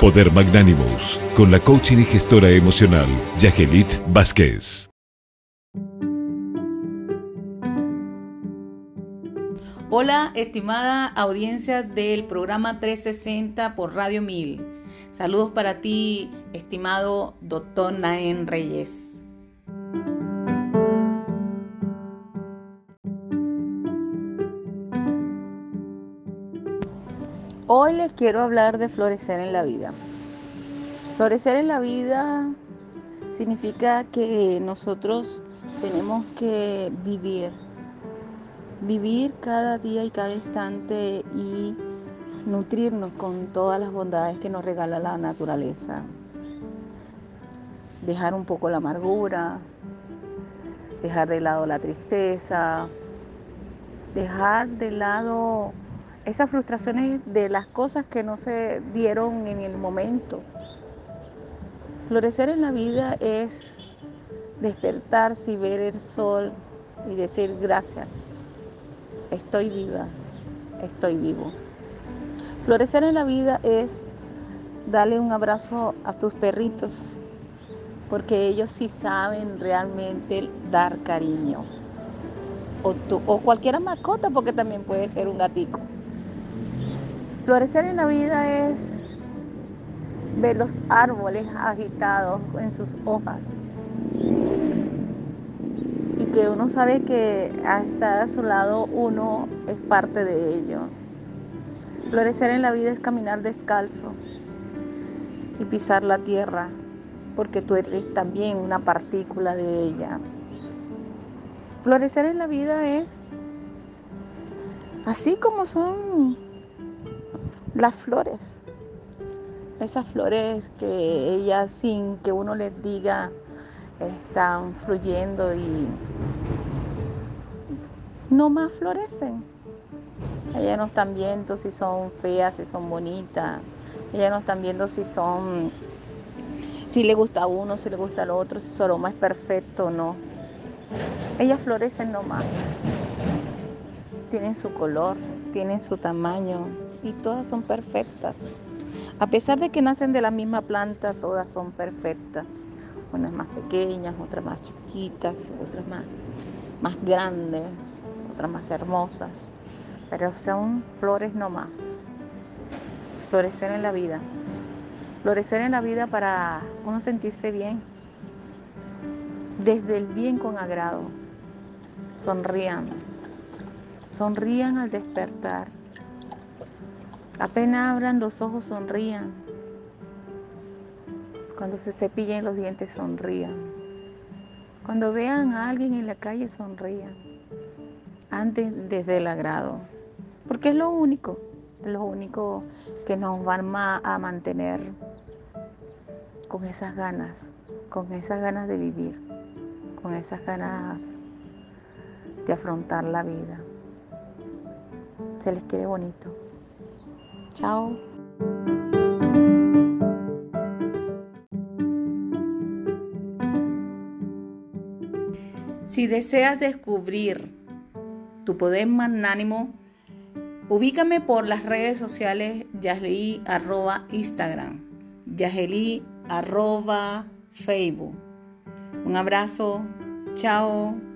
Poder Magnánimos, con la coaching y gestora emocional, Yagelit Vázquez. Hola, estimada audiencia del programa 360 por Radio 1000. Saludos para ti, estimado doctor Naén Reyes. Hoy les quiero hablar de florecer en la vida. Florecer en la vida significa que nosotros tenemos que vivir, vivir cada día y cada instante y nutrirnos con todas las bondades que nos regala la naturaleza. Dejar un poco la amargura, dejar de lado la tristeza, dejar de lado esas frustraciones de las cosas que no se dieron en el momento. Florecer en la vida es despertarse y ver el sol y decir gracias, estoy viva, estoy vivo. Florecer en la vida es darle un abrazo a tus perritos, porque ellos sí saben realmente dar cariño. O, o cualquier mascota, porque también puede ser un gatico. Florecer en la vida es ver los árboles agitados en sus hojas y que uno sabe que al estar a su lado uno es parte de ello. Florecer en la vida es caminar descalzo y pisar la tierra porque tú eres también una partícula de ella. Florecer en la vida es así como son las flores. Esas flores que ellas sin que uno les diga están fluyendo y no más florecen. Ellas no están viendo si son feas, si son bonitas. Ellas no están viendo si son, si le gusta a uno, si le gusta al otro, si su aroma es perfecto o no. Ellas florecen nomás. Tienen su color, tienen su tamaño, y todas son perfectas. A pesar de que nacen de la misma planta, todas son perfectas. Unas más pequeñas, otras más chiquitas, otras más, más grandes, otras más hermosas. Pero son flores no más. Florecer en la vida. Florecer en la vida para uno sentirse bien. Desde el bien con agrado. Sonrían. Sonrían al despertar Apenas abran los ojos, sonrían. Cuando se cepillen los dientes, sonrían. Cuando vean a alguien en la calle, sonrían. Antes desde el agrado. Porque es lo único, lo único que nos va a mantener con esas ganas, con esas ganas de vivir, con esas ganas de afrontar la vida. Se les quiere bonito. Chao. Si deseas descubrir tu poder magnánimo, ubícame por las redes sociales Yasli arroba Instagram, Yasli arroba Facebook. Un abrazo, chao.